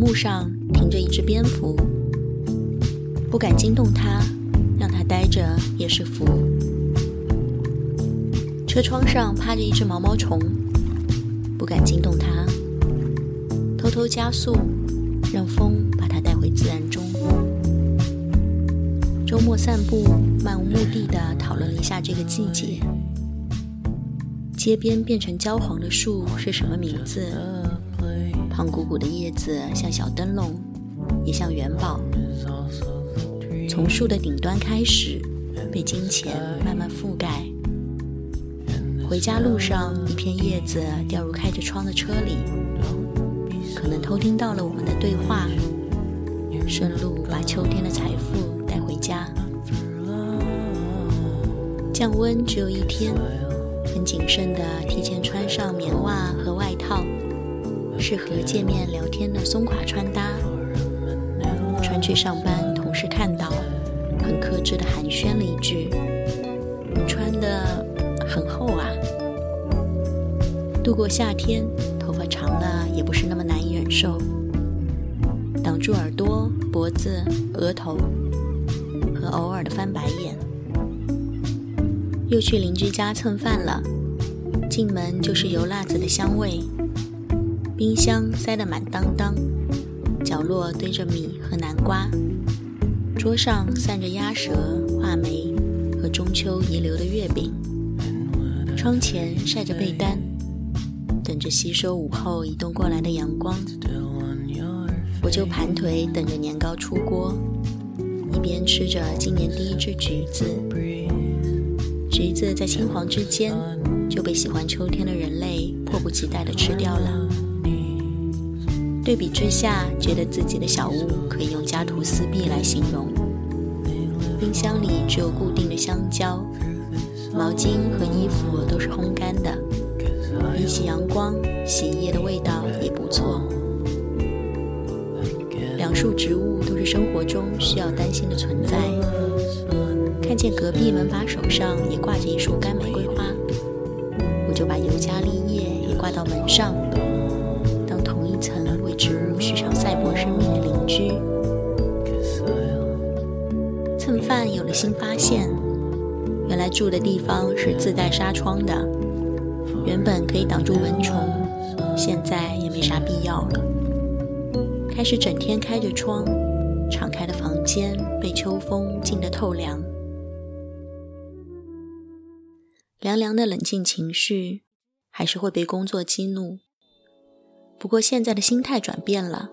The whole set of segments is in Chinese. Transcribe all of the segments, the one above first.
幕上停着一只蝙蝠，不敢惊动它，让它待着也是福。车窗上趴着一只毛毛虫，不敢惊动它，偷偷加速，让风把它带回自然中。周末散步，漫无目的的讨论了一下这个季节。街边变成焦黄的树是什么名字？胖鼓鼓的叶子像小灯笼，也像元宝。从树的顶端开始，被金钱慢慢覆盖。回家路上，一片叶子掉入开着窗的车里，可能偷听到了我们的对话，顺路把秋天的财富带回家。降温只有一天。很谨慎的提前穿上棉袜和外套，适合见面聊天的松垮穿搭。穿去上班，同事看到，很克制地寒暄了一句：“你穿的很厚啊。”度过夏天，头发长了也不是那么难以忍受，挡住耳朵、脖子、额头，和偶尔的翻白眼。又去邻居家蹭饭了，进门就是油辣子的香味，冰箱塞得满当当，角落堆着米和南瓜，桌上散着鸭舌、话梅和中秋遗留的月饼，窗前晒着被单，等着吸收午后移动过来的阳光，我就盘腿等着年糕出锅，一边吃着今年第一只橘子。橘子在青黄之间就被喜欢秋天的人类迫不及待地吃掉了。对比之下，觉得自己的小屋可以用家徒四壁来形容。冰箱里只有固定的香蕉，毛巾和衣服都是烘干的，比起阳光，洗衣液的味道也不错。两束植物都是生活中需要担心的存在。看见隔壁门把手上也挂着一束干玫瑰花，我就把尤加利叶也挂到门上，蹭饭有了新发现，原来住的地方是自带纱窗的，原本可以挡住蚊虫，现在也没啥必要了。开始整天开着窗，敞开的房间被秋风浸得透凉。凉凉的冷静情绪，还是会被工作激怒。不过现在的心态转变了，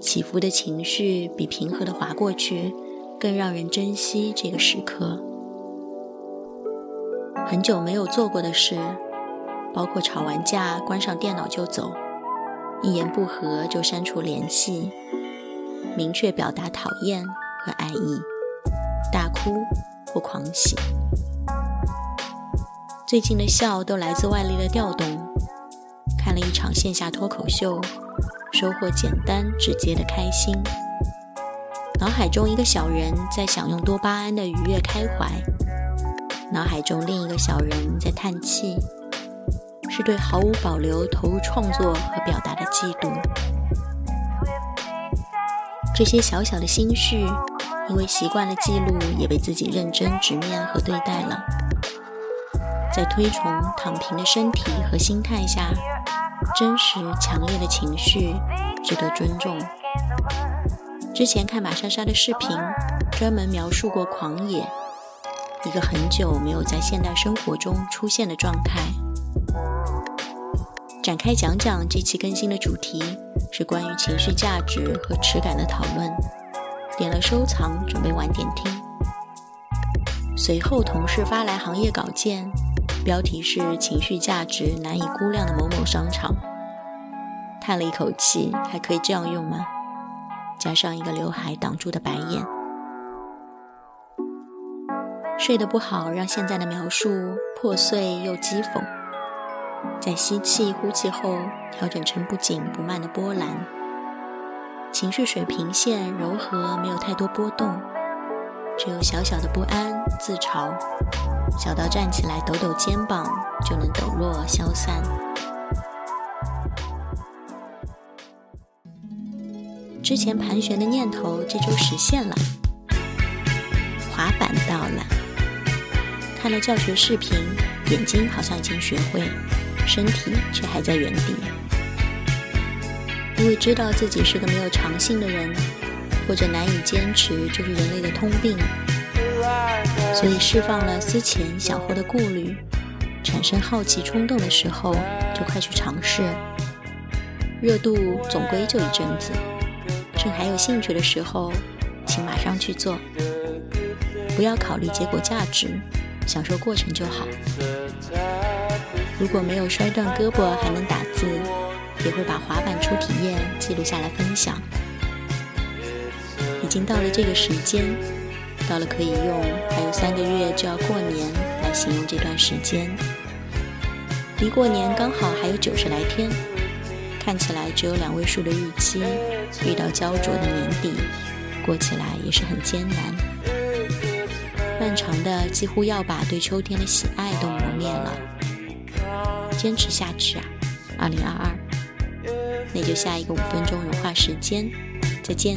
起伏的情绪比平和的划过去更让人珍惜这个时刻。很久没有做过的事，包括吵完架关上电脑就走，一言不合就删除联系，明确表达讨厌和爱意，大哭或狂喜。最近的笑都来自外力的调动。看了一场线下脱口秀，收获简单直接的开心。脑海中一个小人在享用多巴胺的愉悦开怀，脑海中另一个小人在叹气，是对毫无保留投入创作和表达的嫉妒。这些小小的心绪，因为习惯了记录，也被自己认真直面和对待了。在推崇躺平的身体和心态下，真实强烈的情绪值得尊重。之前看马莎莎的视频，专门描述过狂野，一个很久没有在现代生活中出现的状态。展开讲讲这期更新的主题是关于情绪价值和耻感的讨论，点了收藏，准备晚点听。随后同事发来行业稿件。标题是“情绪价值难以估量的某某商场”，叹了一口气，还可以这样用吗？加上一个刘海挡住的白眼。睡得不好，让现在的描述破碎又讥讽。在吸气、呼气后，调整成不紧不慢的波澜。情绪水平线柔和，没有太多波动。只有小小的不安、自嘲，小到站起来抖抖肩膀就能抖落消散。之前盘旋的念头这周实现了，滑板到了。看了教学视频，眼睛好像已经学会，身体却还在原地。因为知道自己是个没有长性的人，或者难以坚持就是人类的通病，所以释放了思前想后的顾虑。产生好奇冲动的时候，就快去尝试。热度总归就一阵子，趁还有兴趣的时候，请马上去做。不要考虑结果价值，享受过程就好。如果没有摔断胳膊还能打字，也会把滑板初体验记录下来分享。已经到了这个时间，到了可以用还有三个月就要过年来形容这段时间。离过年刚好还有九十来天，看起来只有两位数的日期，遇到焦灼的年底，过起来也是很艰难。漫长的几乎要把对秋天的喜爱都磨灭了，坚持下去啊！二零二二，那就下一个五分钟融化时间，再见。